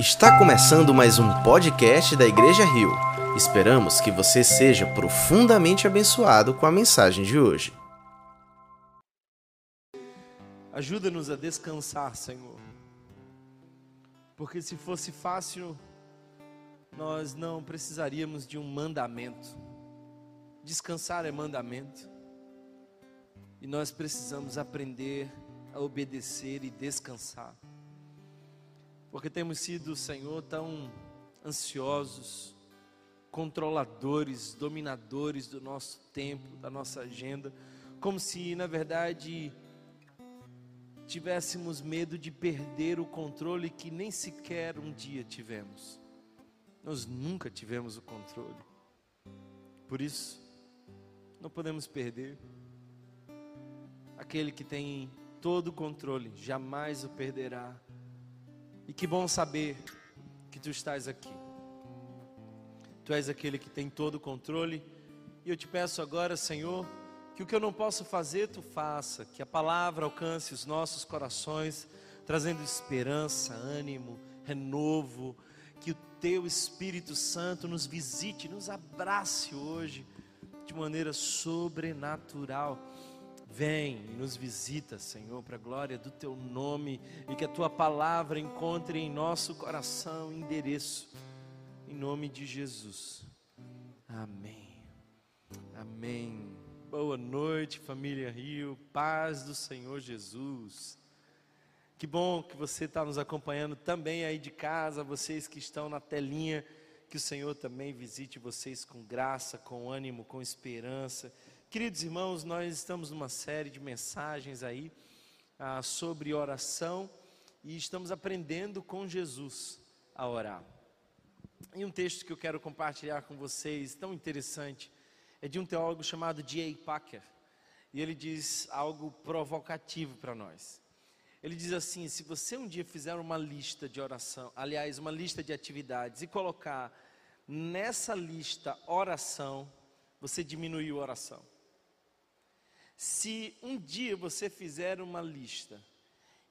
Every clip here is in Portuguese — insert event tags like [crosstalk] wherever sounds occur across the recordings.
Está começando mais um podcast da Igreja Rio. Esperamos que você seja profundamente abençoado com a mensagem de hoje. Ajuda-nos a descansar, Senhor. Porque se fosse fácil, nós não precisaríamos de um mandamento. Descansar é mandamento. E nós precisamos aprender a obedecer e descansar porque temos sido, Senhor, tão ansiosos, controladores, dominadores do nosso tempo, da nossa agenda, como se, na verdade, tivéssemos medo de perder o controle que nem sequer um dia tivemos. Nós nunca tivemos o controle. Por isso, não podemos perder. Aquele que tem todo o controle jamais o perderá e que bom saber que tu estás aqui. Tu és aquele que tem todo o controle. E eu te peço agora, Senhor, que o que eu não posso fazer, tu faça. Que a palavra alcance os nossos corações, trazendo esperança, ânimo, renovo. Que o teu Espírito Santo nos visite, nos abrace hoje de maneira sobrenatural Vem e nos visita, Senhor, para a glória do teu nome e que a tua palavra encontre em nosso coração endereço, em nome de Jesus. Amém. Amém. Boa noite, família Rio, paz do Senhor Jesus. Que bom que você está nos acompanhando também aí de casa, vocês que estão na telinha, que o Senhor também visite vocês com graça, com ânimo, com esperança Queridos irmãos, nós estamos numa série de mensagens aí ah, sobre oração e estamos aprendendo com Jesus a orar. E um texto que eu quero compartilhar com vocês, tão interessante, é de um teólogo chamado J. Packer. E ele diz algo provocativo para nós. Ele diz assim: se você um dia fizer uma lista de oração, aliás, uma lista de atividades, e colocar nessa lista oração, você diminuiu a oração. Se um dia você fizer uma lista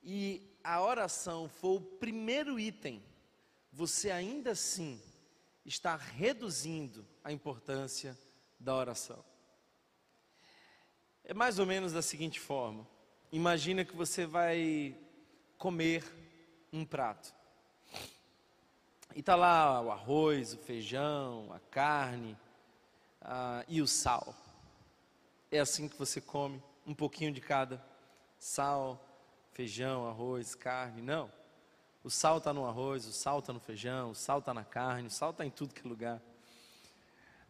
e a oração for o primeiro item, você ainda assim está reduzindo a importância da oração. É mais ou menos da seguinte forma: imagina que você vai comer um prato. E está lá o arroz, o feijão, a carne ah, e o sal. É assim que você come, um pouquinho de cada. Sal, feijão, arroz, carne. Não. O sal está no arroz, o sal está no feijão, o sal está na carne, o sal está em tudo que é lugar.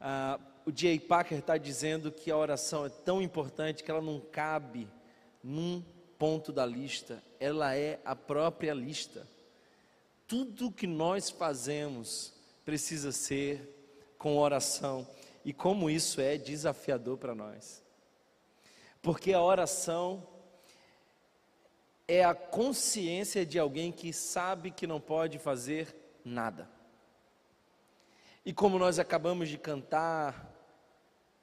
Ah, o J. Packer está dizendo que a oração é tão importante que ela não cabe num ponto da lista, ela é a própria lista. Tudo que nós fazemos precisa ser com oração, e como isso é desafiador para nós. Porque a oração é a consciência de alguém que sabe que não pode fazer nada. E como nós acabamos de cantar,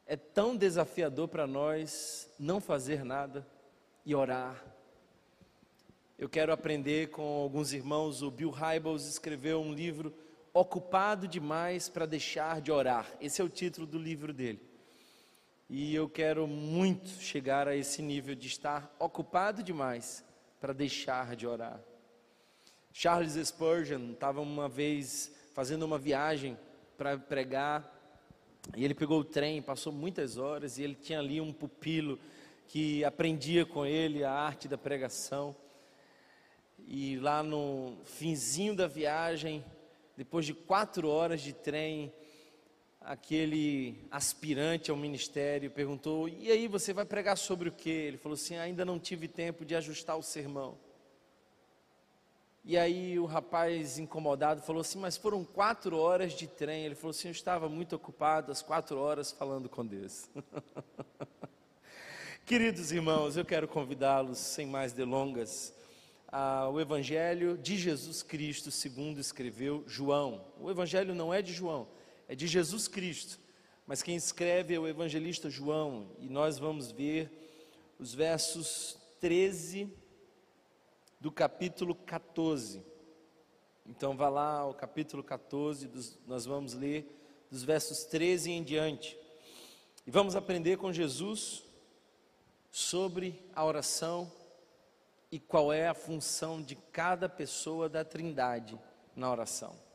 é tão desafiador para nós não fazer nada e orar. Eu quero aprender com alguns irmãos. O Bill Hybels escreveu um livro, Ocupado Demais para Deixar de Orar. Esse é o título do livro dele. E eu quero muito chegar a esse nível de estar ocupado demais para deixar de orar. Charles Spurgeon estava uma vez fazendo uma viagem para pregar e ele pegou o trem, passou muitas horas e ele tinha ali um pupilo que aprendia com ele a arte da pregação. E lá no finzinho da viagem, depois de quatro horas de trem, aquele aspirante ao ministério perguntou: E aí, você vai pregar sobre o que? Ele falou assim: Ainda não tive tempo de ajustar o sermão. E aí, o rapaz incomodado falou assim: Mas foram quatro horas de trem. Ele falou assim: Eu estava muito ocupado, as quatro horas falando com Deus. [laughs] Queridos irmãos, eu quero convidá-los, sem mais delongas, ao Evangelho de Jesus Cristo, segundo escreveu João. O Evangelho não é de João, é de Jesus Cristo, mas quem escreve é o evangelista João, e nós vamos ver os versos 13 do capítulo 14. Então vá lá ao capítulo 14, dos, nós vamos ler dos versos 13 em diante. E vamos aprender com Jesus sobre a oração e qual é a função de cada pessoa da Trindade na oração.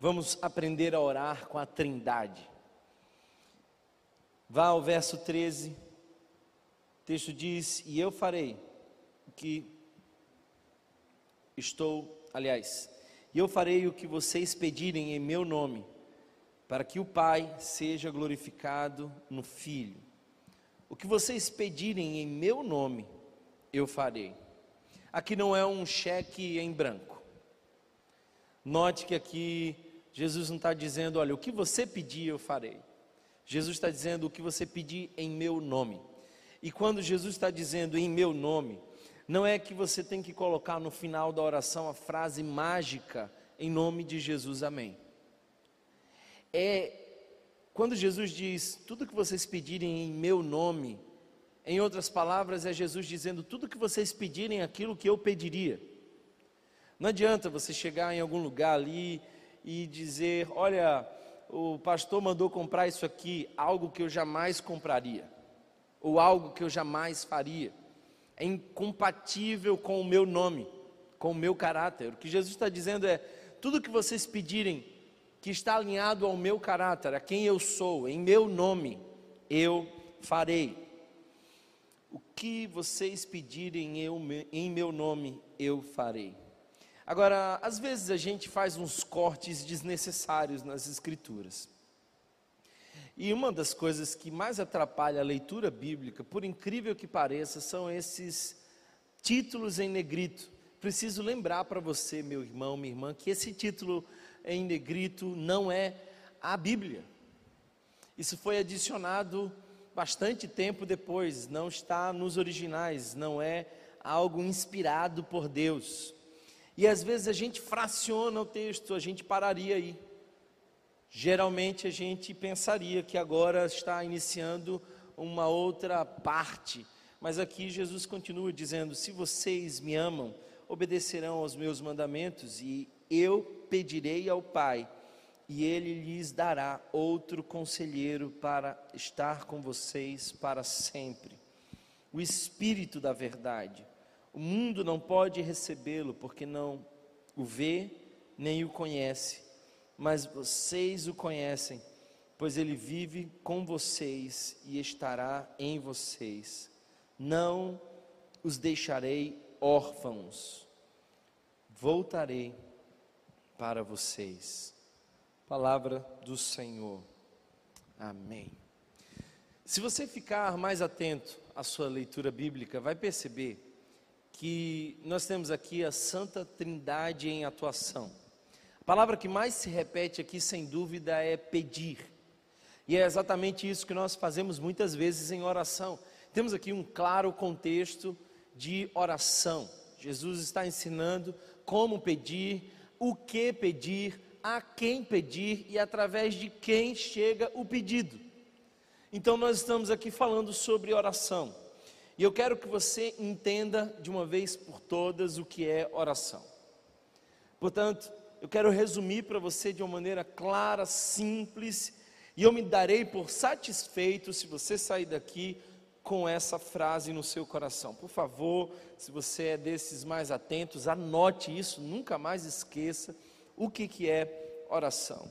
Vamos aprender a orar com a Trindade. Vá ao verso 13. O texto diz: "E eu farei o que estou aliás, e eu farei o que vocês pedirem em meu nome, para que o Pai seja glorificado no Filho. O que vocês pedirem em meu nome, eu farei. Aqui não é um cheque em branco. Note que aqui Jesus não está dizendo, olha, o que você pedir, eu farei. Jesus está dizendo o que você pedir em meu nome. E quando Jesus está dizendo em meu nome, não é que você tem que colocar no final da oração a frase mágica em nome de Jesus, amém. É quando Jesus diz tudo que vocês pedirem em meu nome, em outras palavras, é Jesus dizendo tudo que vocês pedirem aquilo que eu pediria. Não adianta você chegar em algum lugar ali e dizer: Olha, o pastor mandou comprar isso aqui, algo que eu jamais compraria, ou algo que eu jamais faria é incompatível com o meu nome, com o meu caráter. O que Jesus está dizendo é: tudo que vocês pedirem que está alinhado ao meu caráter, a quem eu sou, em meu nome, eu farei. O que vocês pedirem eu, em meu nome, eu farei. Agora, às vezes a gente faz uns cortes desnecessários nas Escrituras. E uma das coisas que mais atrapalha a leitura bíblica, por incrível que pareça, são esses títulos em negrito. Preciso lembrar para você, meu irmão, minha irmã, que esse título em negrito não é a Bíblia. Isso foi adicionado bastante tempo depois, não está nos originais, não é algo inspirado por Deus. E às vezes a gente fraciona o texto, a gente pararia aí. Geralmente a gente pensaria que agora está iniciando uma outra parte, mas aqui Jesus continua dizendo: Se vocês me amam, obedecerão aos meus mandamentos, e eu pedirei ao Pai, e ele lhes dará outro conselheiro para estar com vocês para sempre. O Espírito da Verdade. O mundo não pode recebê-lo porque não o vê nem o conhece mas vocês o conhecem, pois ele vive com vocês e estará em vocês. Não os deixarei órfãos, voltarei para vocês. Palavra do Senhor. Amém. Se você ficar mais atento à sua leitura bíblica, vai perceber que nós temos aqui a Santa Trindade em atuação palavra que mais se repete aqui, sem dúvida, é pedir. E é exatamente isso que nós fazemos muitas vezes em oração. Temos aqui um claro contexto de oração. Jesus está ensinando como pedir, o que pedir, a quem pedir e através de quem chega o pedido. Então, nós estamos aqui falando sobre oração. E eu quero que você entenda de uma vez por todas o que é oração. Portanto, eu quero resumir para você de uma maneira clara, simples, e eu me darei por satisfeito se você sair daqui com essa frase no seu coração. Por favor, se você é desses mais atentos, anote isso, nunca mais esqueça o que, que é oração.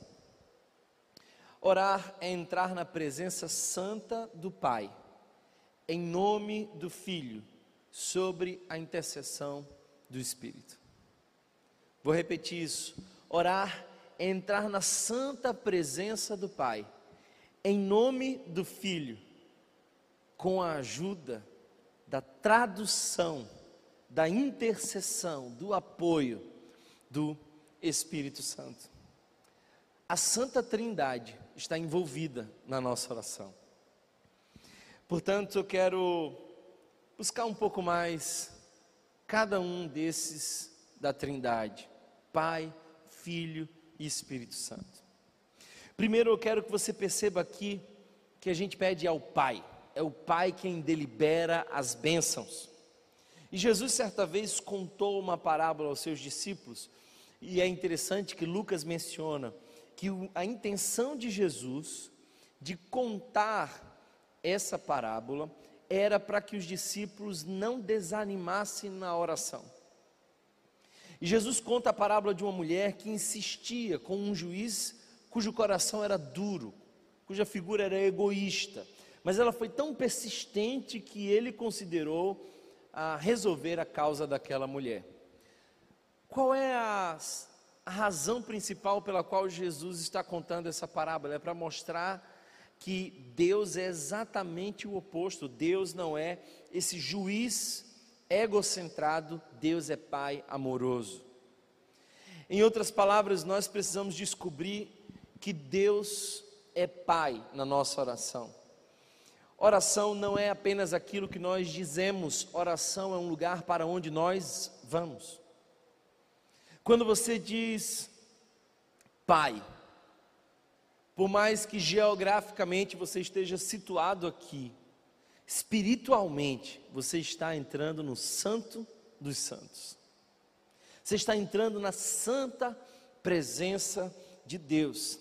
Orar é entrar na presença santa do Pai, em nome do Filho, sobre a intercessão do Espírito. Vou repetir isso. Orar é entrar na santa presença do Pai, em nome do Filho, com a ajuda da tradução, da intercessão, do apoio do Espírito Santo. A Santa Trindade está envolvida na nossa oração. Portanto, eu quero buscar um pouco mais cada um desses da Trindade: Pai, Filho e Espírito Santo. Primeiro eu quero que você perceba aqui que a gente pede ao Pai, é o Pai quem delibera as bênçãos. E Jesus certa vez contou uma parábola aos seus discípulos, E é interessante que Lucas menciona que a intenção de Jesus de contar essa parábola era para que os discípulos não desanimassem na oração. E Jesus conta a parábola de uma mulher que insistia com um juiz cujo coração era duro, cuja figura era egoísta, mas ela foi tão persistente que ele considerou a resolver a causa daquela mulher. Qual é a, a razão principal pela qual Jesus está contando essa parábola? É para mostrar que Deus é exatamente o oposto. Deus não é esse juiz egocentrado, Deus é Pai amoroso. Em outras palavras, nós precisamos descobrir que Deus é Pai na nossa oração. Oração não é apenas aquilo que nós dizemos, oração é um lugar para onde nós vamos. Quando você diz Pai, por mais que geograficamente você esteja situado aqui, espiritualmente você está entrando no Santo dos Santos. Você está entrando na santa presença de Deus.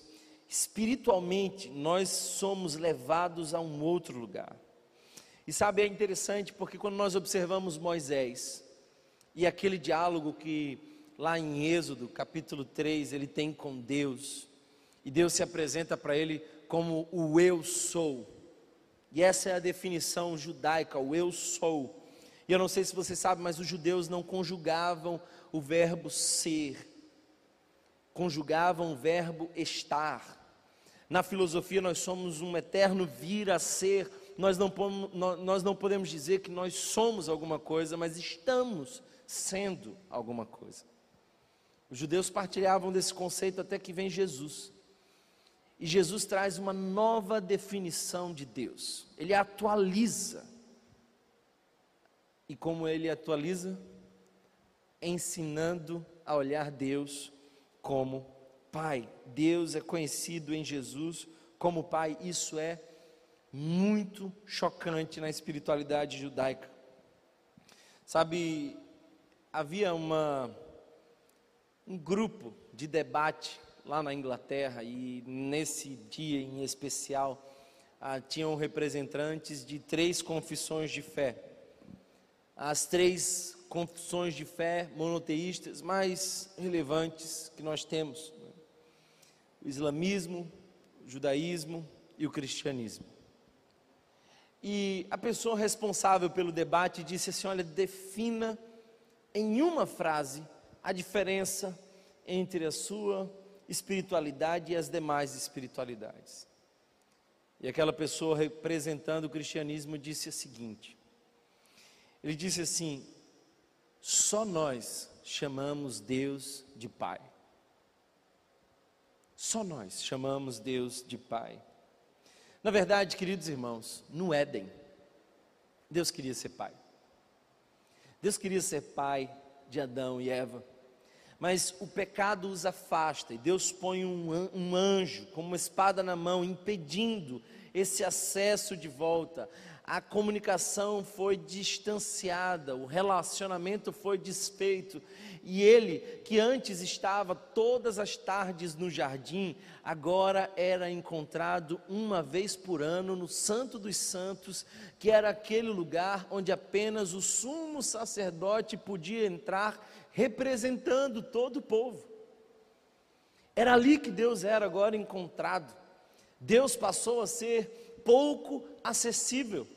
Espiritualmente, nós somos levados a um outro lugar. E sabe, é interessante porque quando nós observamos Moisés e aquele diálogo que lá em Êxodo, capítulo 3, ele tem com Deus, e Deus se apresenta para ele como o eu sou. E essa é a definição judaica, o eu sou. E eu não sei se você sabe, mas os judeus não conjugavam o verbo ser, conjugavam o verbo estar. Na filosofia, nós somos um eterno vir a ser. Nós não, nós não podemos dizer que nós somos alguma coisa, mas estamos sendo alguma coisa. Os judeus partilhavam desse conceito até que vem Jesus. E Jesus traz uma nova definição de Deus. Ele atualiza. E como ele atualiza? Ensinando a olhar Deus como Pai. Deus é conhecido em Jesus como Pai. Isso é muito chocante na espiritualidade judaica. Sabe, havia uma, um grupo de debate lá na Inglaterra e nesse dia em especial ah, tinham representantes de três confissões de fé. As três confissões de fé monoteístas mais relevantes que nós temos: né? o islamismo, o judaísmo e o cristianismo. E a pessoa responsável pelo debate disse assim: olha, defina em uma frase a diferença entre a sua espiritualidade e as demais espiritualidades. E aquela pessoa representando o cristianismo disse o seguinte: ele disse assim: só nós chamamos Deus de Pai. Só nós chamamos Deus de Pai. Na verdade, queridos irmãos, no Éden, Deus queria ser Pai. Deus queria ser Pai de Adão e Eva mas o pecado os afasta e Deus põe um, um anjo com uma espada na mão, impedindo esse acesso de volta. A comunicação foi distanciada, o relacionamento foi desfeito, e ele, que antes estava todas as tardes no jardim, agora era encontrado uma vez por ano no Santo dos Santos, que era aquele lugar onde apenas o sumo sacerdote podia entrar representando todo o povo. Era ali que Deus era agora encontrado. Deus passou a ser pouco acessível,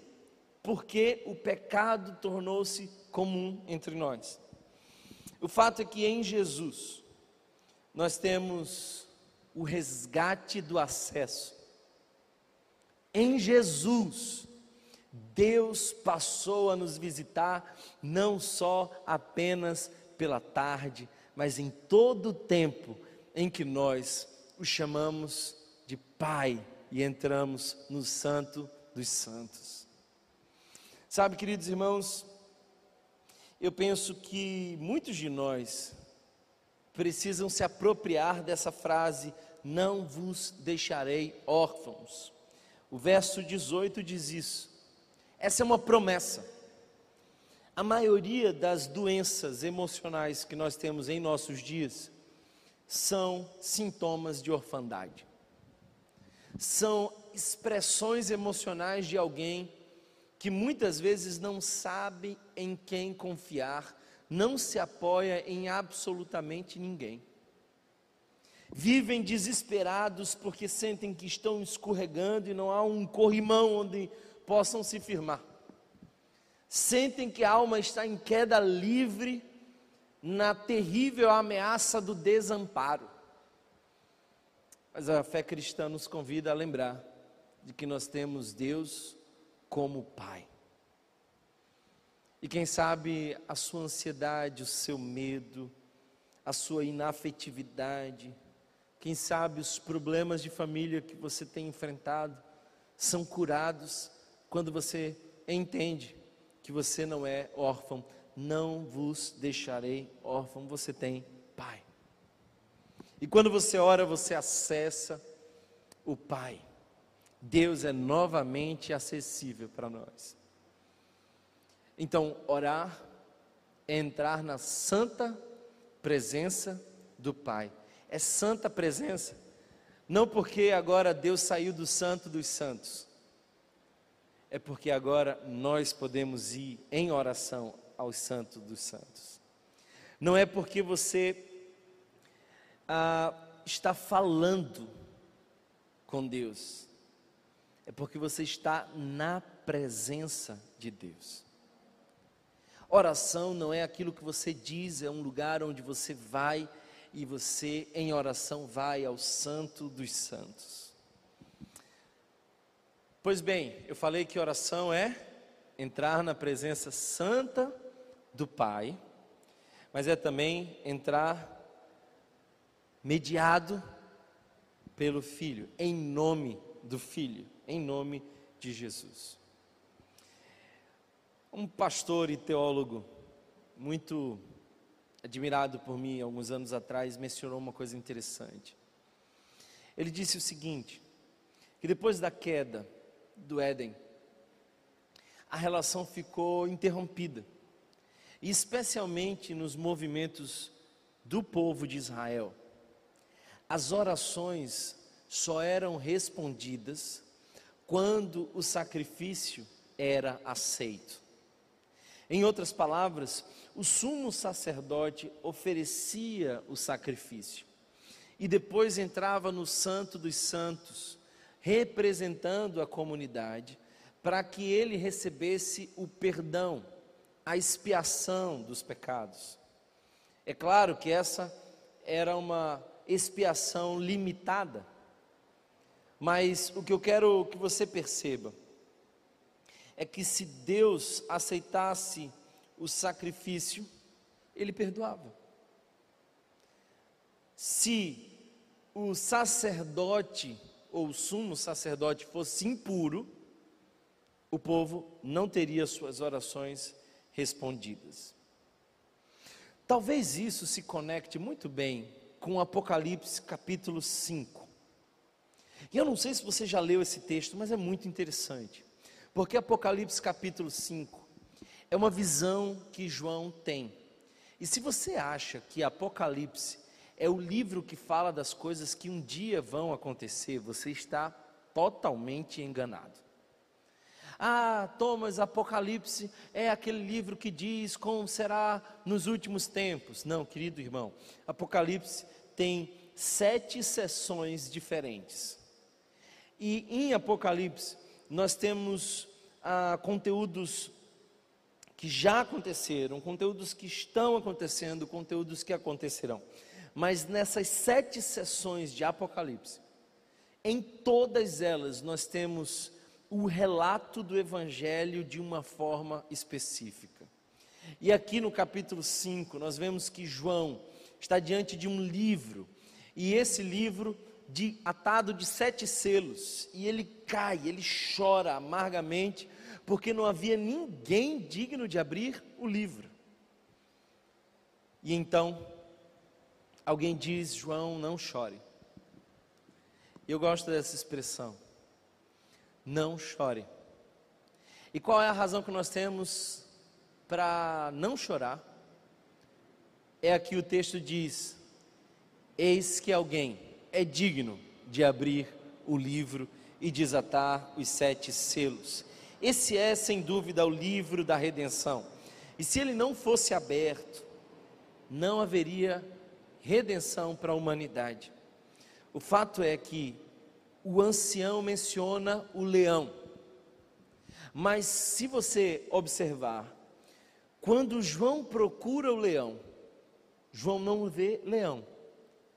porque o pecado tornou-se comum entre nós. O fato é que em Jesus nós temos o resgate do acesso. Em Jesus, Deus passou a nos visitar não só apenas pela tarde, mas em todo o tempo em que nós o chamamos de Pai e entramos no Santo dos Santos. Sabe, queridos irmãos, eu penso que muitos de nós precisam se apropriar dessa frase: Não vos deixarei órfãos. O verso 18 diz isso. Essa é uma promessa. A maioria das doenças emocionais que nós temos em nossos dias são sintomas de orfandade. São expressões emocionais de alguém que muitas vezes não sabe em quem confiar, não se apoia em absolutamente ninguém. Vivem desesperados porque sentem que estão escorregando e não há um corrimão onde possam se firmar. Sentem que a alma está em queda livre na terrível ameaça do desamparo. Mas a fé cristã nos convida a lembrar de que nós temos Deus como Pai. E quem sabe a sua ansiedade, o seu medo, a sua inafetividade, quem sabe os problemas de família que você tem enfrentado são curados quando você entende que você não é órfão. Não vos deixarei órfão, você tem Pai. E quando você ora, você acessa o Pai. Deus é novamente acessível para nós. Então, orar é entrar na santa presença do Pai. É santa presença, não porque agora Deus saiu do santo dos santos, é porque agora nós podemos ir em oração ao santo dos santos. Não é porque você ah, está falando com Deus, é porque você está na presença de Deus. Oração não é aquilo que você diz, é um lugar onde você vai e você, em oração, vai ao Santo dos Santos. Pois bem, eu falei que oração é entrar na presença santa do Pai, mas é também entrar mediado pelo Filho, em nome do Filho, em nome de Jesus. Um pastor e teólogo muito admirado por mim alguns anos atrás mencionou uma coisa interessante. Ele disse o seguinte: que depois da queda do Éden, a relação ficou interrompida, especialmente nos movimentos do povo de Israel. As orações só eram respondidas quando o sacrifício era aceito. Em outras palavras, o sumo sacerdote oferecia o sacrifício e depois entrava no Santo dos Santos, representando a comunidade, para que ele recebesse o perdão, a expiação dos pecados. É claro que essa era uma expiação limitada, mas o que eu quero que você perceba é que se Deus aceitasse o sacrifício, Ele perdoava. Se o sacerdote ou o sumo sacerdote fosse impuro, o povo não teria suas orações respondidas. Talvez isso se conecte muito bem com Apocalipse capítulo 5. E eu não sei se você já leu esse texto, mas é muito interessante. Porque Apocalipse capítulo 5 é uma visão que João tem. E se você acha que Apocalipse é o livro que fala das coisas que um dia vão acontecer, você está totalmente enganado. Ah, Thomas, Apocalipse é aquele livro que diz como será nos últimos tempos. Não, querido irmão, Apocalipse tem sete sessões diferentes. E em Apocalipse nós temos ah, conteúdos que já aconteceram, conteúdos que estão acontecendo, conteúdos que acontecerão. Mas nessas sete sessões de Apocalipse, em todas elas nós temos o relato do Evangelho de uma forma específica. E aqui no capítulo 5, nós vemos que João está diante de um livro, e esse livro de, atado de sete selos, e ele cai, ele chora amargamente, porque não havia ninguém digno de abrir o livro. E então, alguém diz: João, não chore. Eu gosto dessa expressão. Não chore. E qual é a razão que nós temos para não chorar? É aqui o texto diz: Eis que alguém é digno de abrir o livro e desatar os sete selos. Esse é, sem dúvida, o livro da redenção. E se ele não fosse aberto, não haveria redenção para a humanidade. O fato é que o ancião menciona o leão. Mas se você observar, quando João procura o leão, João não vê leão,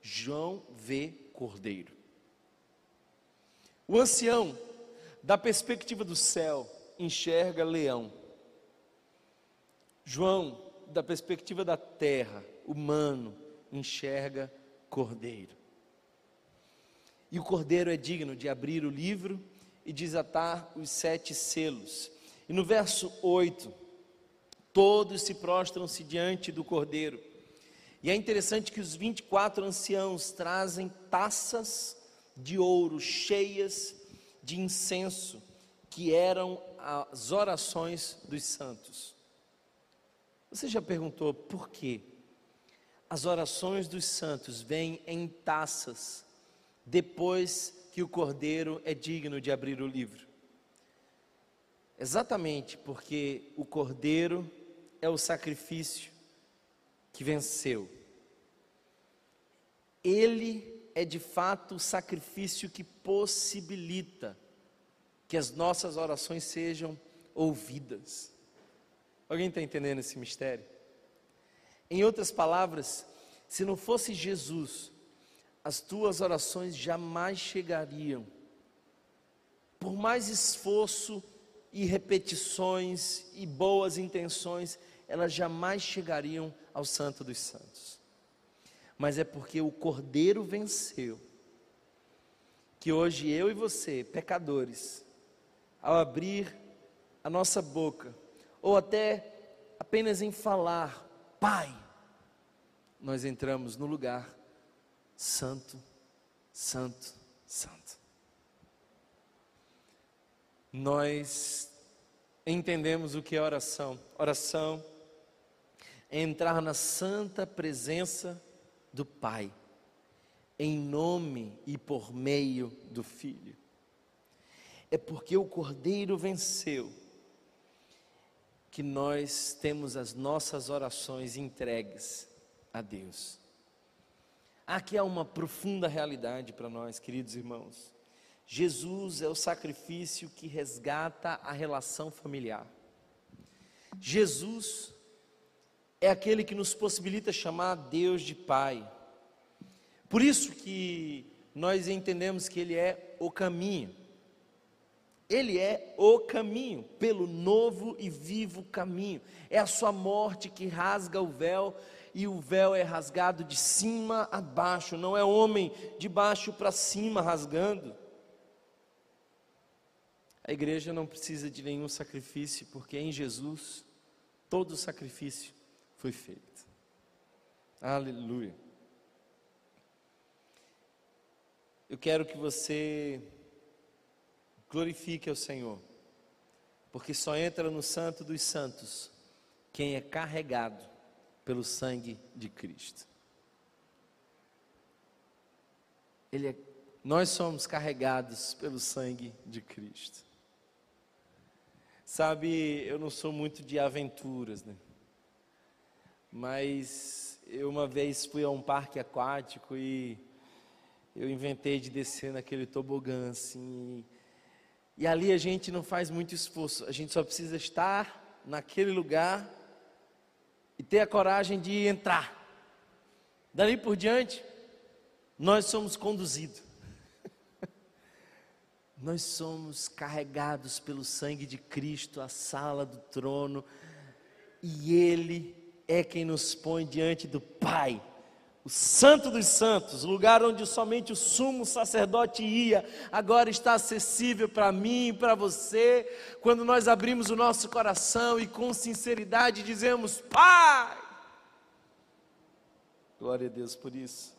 João vê cordeiro. O ancião, da perspectiva do céu, enxerga leão. João, da perspectiva da terra, humano, enxerga cordeiro. E o cordeiro é digno de abrir o livro e desatar os sete selos. E no verso 8, todos se prostram-se diante do cordeiro. E é interessante que os 24 anciãos trazem taças de ouro cheias de incenso, que eram as orações dos santos. Você já perguntou por quê? As orações dos santos vêm em taças depois que o cordeiro é digno de abrir o livro. Exatamente porque o cordeiro é o sacrifício que venceu. Ele é de fato o sacrifício que possibilita que as nossas orações sejam ouvidas. Alguém está entendendo esse mistério? Em outras palavras, se não fosse Jesus, as tuas orações jamais chegariam. Por mais esforço e repetições e boas intenções, elas jamais chegariam ao Santo dos Santos. Mas é porque o Cordeiro venceu, que hoje eu e você, pecadores, ao abrir a nossa boca, ou até apenas em falar, Pai, nós entramos no lugar santo, santo, santo. Nós entendemos o que é oração. Oração é entrar na santa presença do Pai, em nome e por meio do Filho. É porque o Cordeiro venceu que nós temos as nossas orações entregues a Deus. Aqui há uma profunda realidade para nós, queridos irmãos. Jesus é o sacrifício que resgata a relação familiar. Jesus é aquele que nos possibilita chamar Deus de Pai. Por isso que nós entendemos que Ele é o caminho. Ele é o caminho, pelo novo e vivo caminho. É a sua morte que rasga o véu, e o véu é rasgado de cima a baixo, não é homem de baixo para cima rasgando. A igreja não precisa de nenhum sacrifício, porque em Jesus todo sacrifício foi feito. Aleluia. Eu quero que você glorifique ao Senhor, porque só entra no Santo dos Santos quem é carregado pelo sangue de Cristo. Ele é, nós somos carregados pelo sangue de Cristo. Sabe, eu não sou muito de aventuras, né? Mas eu uma vez fui a um parque aquático e eu inventei de descer naquele tobogã assim. E ali a gente não faz muito esforço, a gente só precisa estar naquele lugar e ter a coragem de entrar. Dali por diante, nós somos conduzidos. [laughs] nós somos carregados pelo sangue de Cristo à sala do trono, e Ele é quem nos põe diante do Pai o Santo dos Santos, lugar onde somente o sumo sacerdote ia, agora está acessível para mim e para você, quando nós abrimos o nosso coração e com sinceridade dizemos: Pai! Glória a Deus por isso.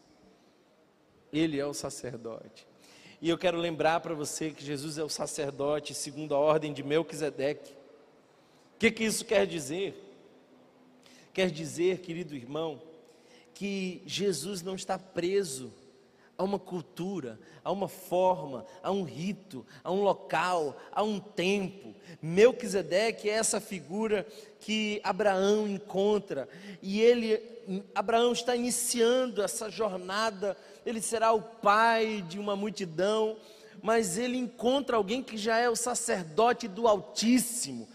Ele é o sacerdote. E eu quero lembrar para você que Jesus é o sacerdote segundo a ordem de Melquisedeque. O que, que isso quer dizer? Quer dizer, querido irmão, que Jesus não está preso a uma cultura, a uma forma, a um rito, a um local, a um tempo. Melquisedeque é essa figura que Abraão encontra e ele Abraão está iniciando essa jornada, ele será o pai de uma multidão, mas ele encontra alguém que já é o sacerdote do Altíssimo.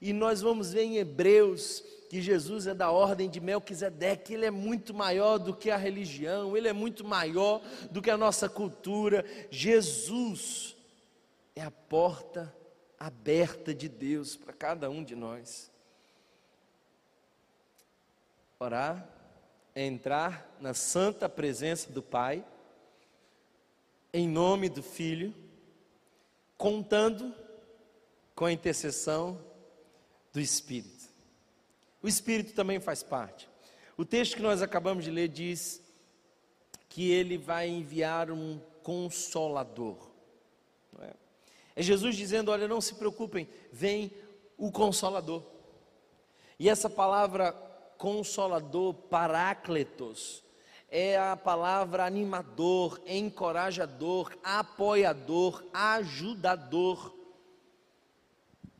E nós vamos ver em Hebreus que Jesus é da ordem de Melquisedeque, ele é muito maior do que a religião, ele é muito maior do que a nossa cultura. Jesus é a porta aberta de Deus para cada um de nós. Orar é entrar na santa presença do Pai, em nome do Filho, contando com a intercessão do Espírito. O Espírito também faz parte. O texto que nós acabamos de ler diz que ele vai enviar um consolador. É? é Jesus dizendo: Olha, não se preocupem, vem o consolador. E essa palavra consolador, parácletos, é a palavra animador, encorajador, apoiador, ajudador.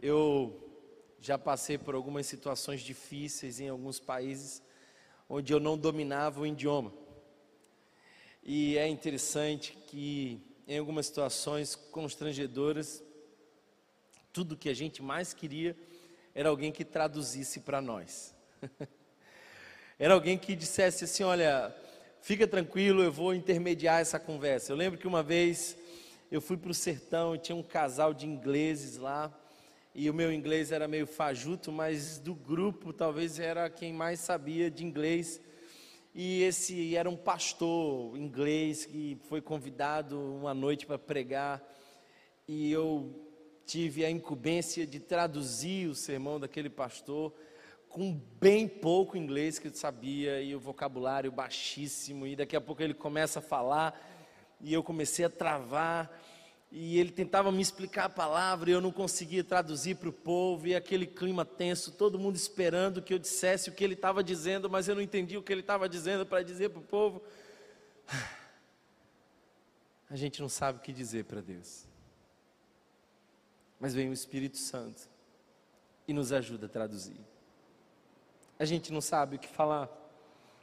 Eu já passei por algumas situações difíceis em alguns países onde eu não dominava o idioma. E é interessante que em algumas situações constrangedoras, tudo que a gente mais queria era alguém que traduzisse para nós. [laughs] era alguém que dissesse assim: olha, fica tranquilo, eu vou intermediar essa conversa. Eu lembro que uma vez eu fui para o sertão e tinha um casal de ingleses lá e o meu inglês era meio fajuto, mas do grupo talvez era quem mais sabia de inglês. E esse era um pastor inglês que foi convidado uma noite para pregar. E eu tive a incumbência de traduzir o sermão daquele pastor com bem pouco inglês que eu sabia e o vocabulário baixíssimo. E daqui a pouco ele começa a falar e eu comecei a travar e ele tentava me explicar a palavra e eu não conseguia traduzir para o povo, e aquele clima tenso, todo mundo esperando que eu dissesse o que ele estava dizendo, mas eu não entendia o que ele estava dizendo para dizer para o povo. [sighs] A gente não sabe o que dizer para Deus, mas vem o Espírito Santo e nos ajuda a traduzir. A gente não sabe o que falar,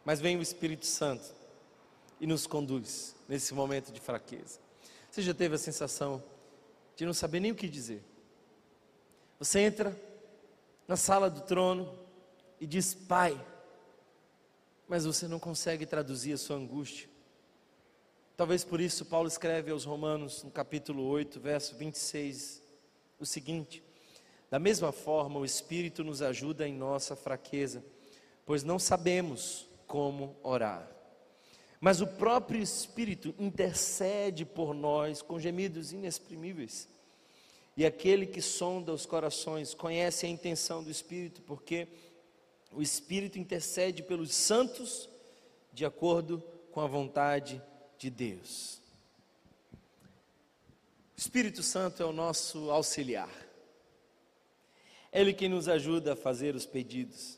mas vem o Espírito Santo e nos conduz nesse momento de fraqueza. Você já teve a sensação de não saber nem o que dizer? Você entra na sala do trono e diz: Pai, mas você não consegue traduzir a sua angústia. Talvez por isso Paulo escreve aos Romanos, no capítulo 8, verso 26, o seguinte: Da mesma forma, o Espírito nos ajuda em nossa fraqueza, pois não sabemos como orar. Mas o próprio Espírito intercede por nós com gemidos inexprimíveis. E aquele que sonda os corações conhece a intenção do Espírito, porque o Espírito intercede pelos santos de acordo com a vontade de Deus. O Espírito Santo é o nosso auxiliar. Ele quem nos ajuda a fazer os pedidos,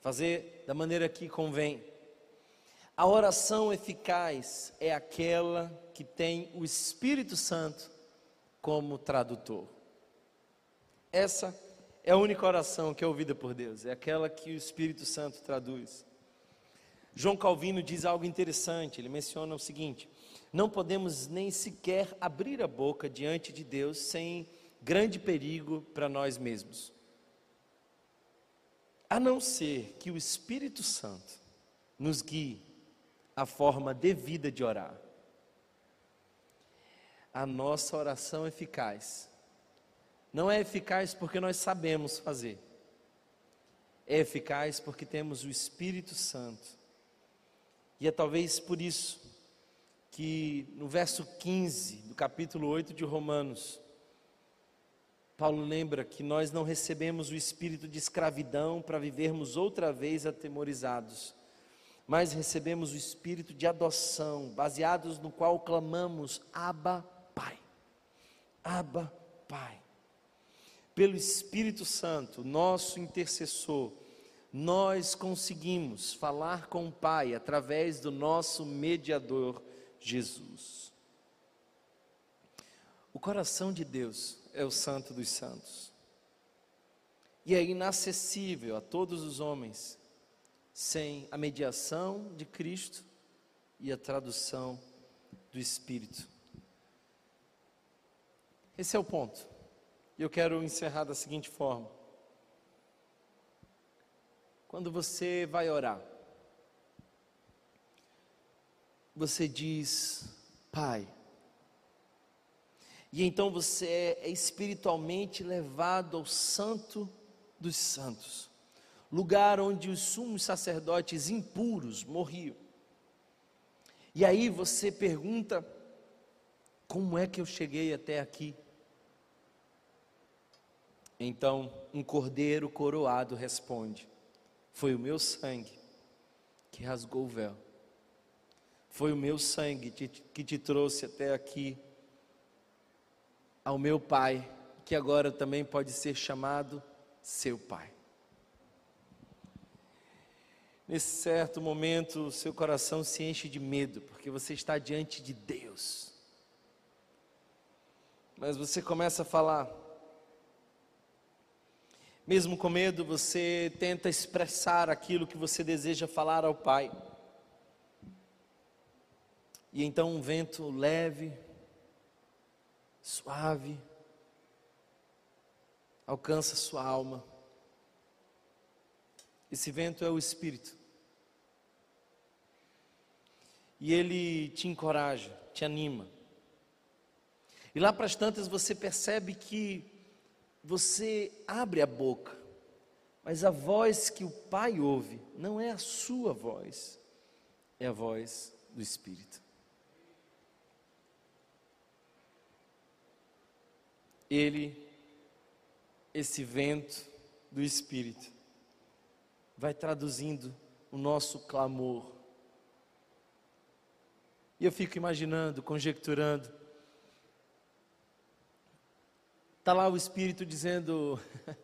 fazer da maneira que convém a oração eficaz é aquela que tem o Espírito Santo como tradutor. Essa é a única oração que é ouvida por Deus, é aquela que o Espírito Santo traduz. João Calvino diz algo interessante, ele menciona o seguinte: não podemos nem sequer abrir a boca diante de Deus sem grande perigo para nós mesmos. A não ser que o Espírito Santo nos guie a forma devida de orar. A nossa oração eficaz não é eficaz porque nós sabemos fazer, é eficaz porque temos o Espírito Santo. E é talvez por isso que no verso 15 do capítulo 8 de Romanos, Paulo lembra que nós não recebemos o espírito de escravidão para vivermos outra vez atemorizados mas recebemos o espírito de adoção, baseados no qual clamamos: Abba, Pai. Abba, Pai. Pelo Espírito Santo, nosso intercessor, nós conseguimos falar com o Pai através do nosso mediador Jesus. O coração de Deus é o Santo dos Santos. E é inacessível a todos os homens sem a mediação de Cristo e a tradução do Espírito. Esse é o ponto. E eu quero encerrar da seguinte forma. Quando você vai orar, você diz, Pai, e então você é espiritualmente levado ao Santo dos Santos, lugar onde os sumos sacerdotes impuros morriam. E aí você pergunta: como é que eu cheguei até aqui? Então um cordeiro coroado responde: Foi o meu sangue que rasgou o véu. Foi o meu sangue que te trouxe até aqui, ao meu Pai, que agora também pode ser chamado seu Pai. Nesse certo momento, o seu coração se enche de medo, porque você está diante de Deus. Mas você começa a falar, mesmo com medo, você tenta expressar aquilo que você deseja falar ao Pai. E então um vento leve, suave, alcança sua alma. Esse vento é o Espírito. E ele te encoraja, te anima. E lá para as tantas você percebe que você abre a boca, mas a voz que o Pai ouve não é a sua voz, é a voz do Espírito. Ele esse vento do Espírito vai traduzindo o nosso clamor. E eu fico imaginando, conjecturando. Está lá o Espírito dizendo: [laughs]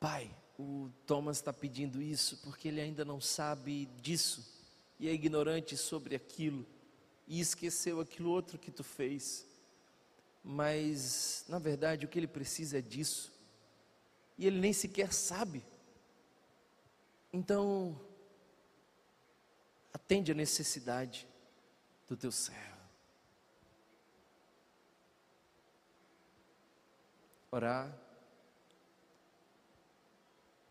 Pai, o Thomas está pedindo isso porque ele ainda não sabe disso e é ignorante sobre aquilo e esqueceu aquilo outro que tu fez mas na verdade o que ele precisa é disso, e ele nem sequer sabe. Então, atende a necessidade do teu servo. Orar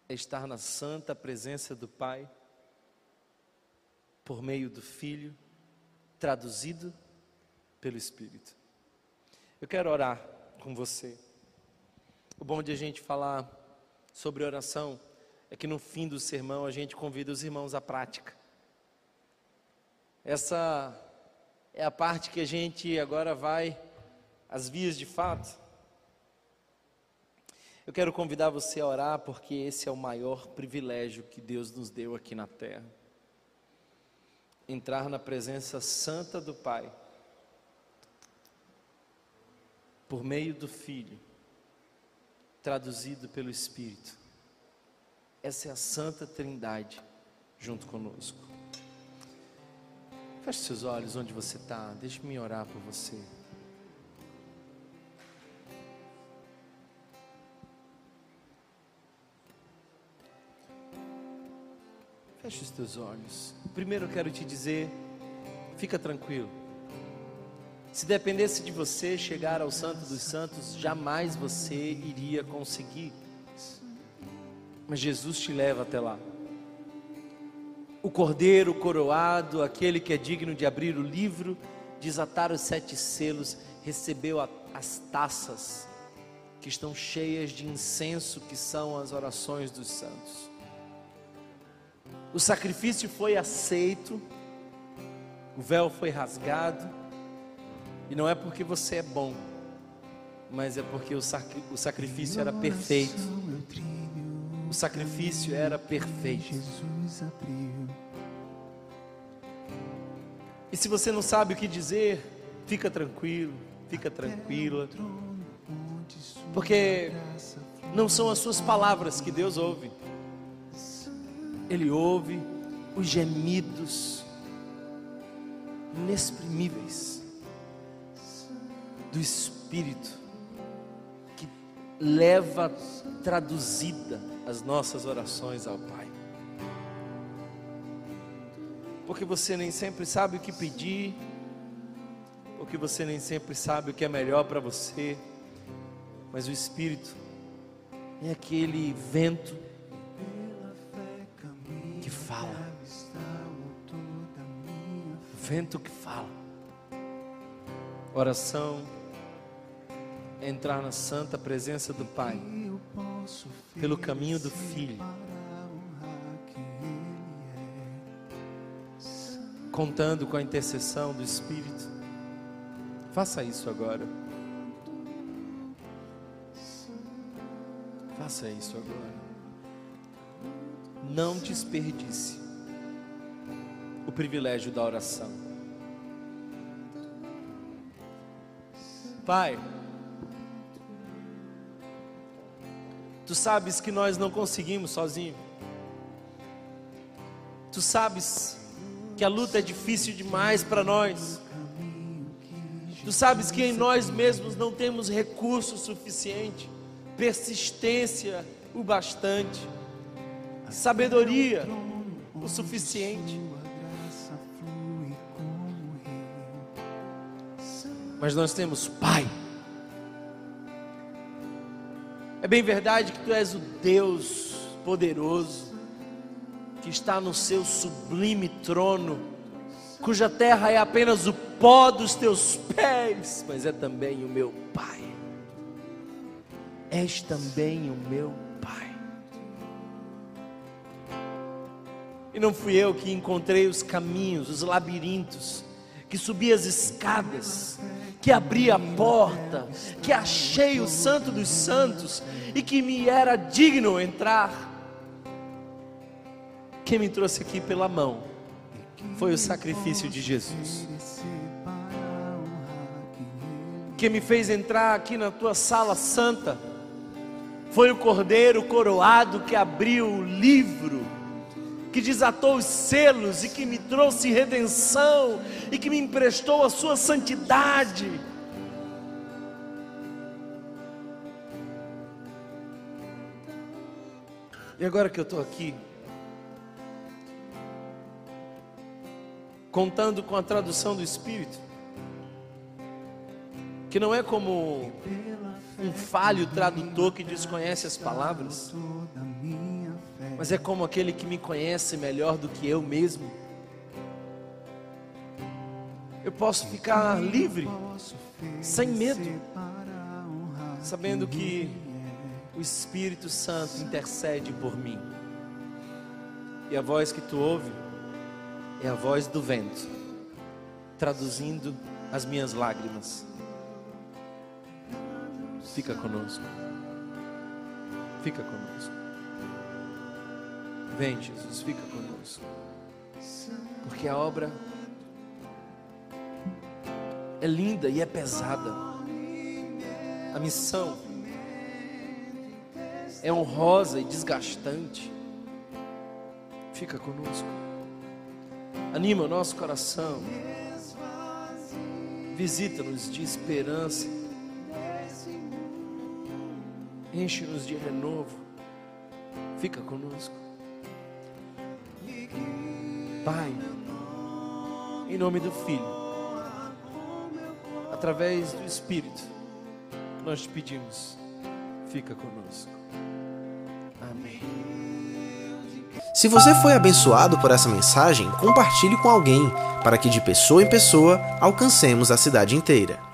é estar na santa presença do Pai, por meio do Filho, traduzido pelo Espírito. Eu quero orar com você. O bom de a gente falar sobre oração é que no fim do sermão a gente convida os irmãos à prática. Essa é a parte que a gente agora vai às vias de fato. Eu quero convidar você a orar porque esse é o maior privilégio que Deus nos deu aqui na terra. Entrar na presença santa do Pai por meio do Filho, traduzido pelo Espírito. Essa é a Santa Trindade junto conosco. Feche seus olhos onde você está, deixe-me orar por você. Feche os teus olhos. Primeiro eu quero te dizer, fica tranquilo. Se dependesse de você chegar ao Santo dos Santos, jamais você iria conseguir. Mas Jesus te leva até lá. O cordeiro coroado, aquele que é digno de abrir o livro, desatar os sete selos, recebeu a, as taças que estão cheias de incenso, que são as orações dos santos. O sacrifício foi aceito, o véu foi rasgado, e não é porque você é bom, mas é porque o, o sacrifício era perfeito. O sacrifício era perfeito. E se você não sabe o que dizer, fica tranquilo, fica tranquila. Porque não são as suas palavras que Deus ouve. Ele ouve os gemidos inexprimíveis do Espírito leva traduzida as nossas orações ao Pai. Porque você nem sempre sabe o que pedir, porque você nem sempre sabe o que é melhor para você, mas o Espírito é aquele vento que fala. O vento que fala. Oração entrar na santa presença do Pai, pelo caminho do Filho, contando com a intercessão do Espírito. Faça isso agora. Faça isso agora. Não desperdice o privilégio da oração. Pai, tu sabes que nós não conseguimos sozinho. Tu sabes que a luta é difícil demais para nós. Tu sabes que em nós mesmos não temos recurso suficiente persistência o bastante, sabedoria o suficiente. Mas nós temos Pai. É bem verdade que Tu és o Deus poderoso, que está no seu sublime trono, cuja terra é apenas o pó dos teus pés, mas é também o meu Pai és também o meu Pai. E não fui eu que encontrei os caminhos, os labirintos, que subi as escadas, que abri a porta, que achei o Santo dos Santos e que me era digno entrar. Quem me trouxe aqui pela mão foi o sacrifício de Jesus. Quem me fez entrar aqui na tua sala santa foi o cordeiro coroado que abriu o livro, que desatou os selos e que me trouxe redenção e que me emprestou a sua santidade. E agora que eu estou aqui, contando com a tradução do Espírito, que não é como um falho tradutor que desconhece as palavras, mas é como aquele que me conhece melhor do que eu mesmo. Eu posso ficar livre, sem medo, sabendo que o Espírito Santo intercede por mim. E a voz que tu ouve é a voz do vento, traduzindo as minhas lágrimas Fica conosco. Fica conosco. Vem, Jesus, fica conosco. Porque a obra é linda e é pesada. A missão é honrosa e desgastante. Fica conosco. Anima o nosso coração. Visita-nos de esperança Enche-nos de renovo. Fica conosco. Pai, em nome do Filho, através do Espírito, nós te pedimos, fica conosco. Amém. Se você foi abençoado por essa mensagem, compartilhe com alguém, para que de pessoa em pessoa alcancemos a cidade inteira.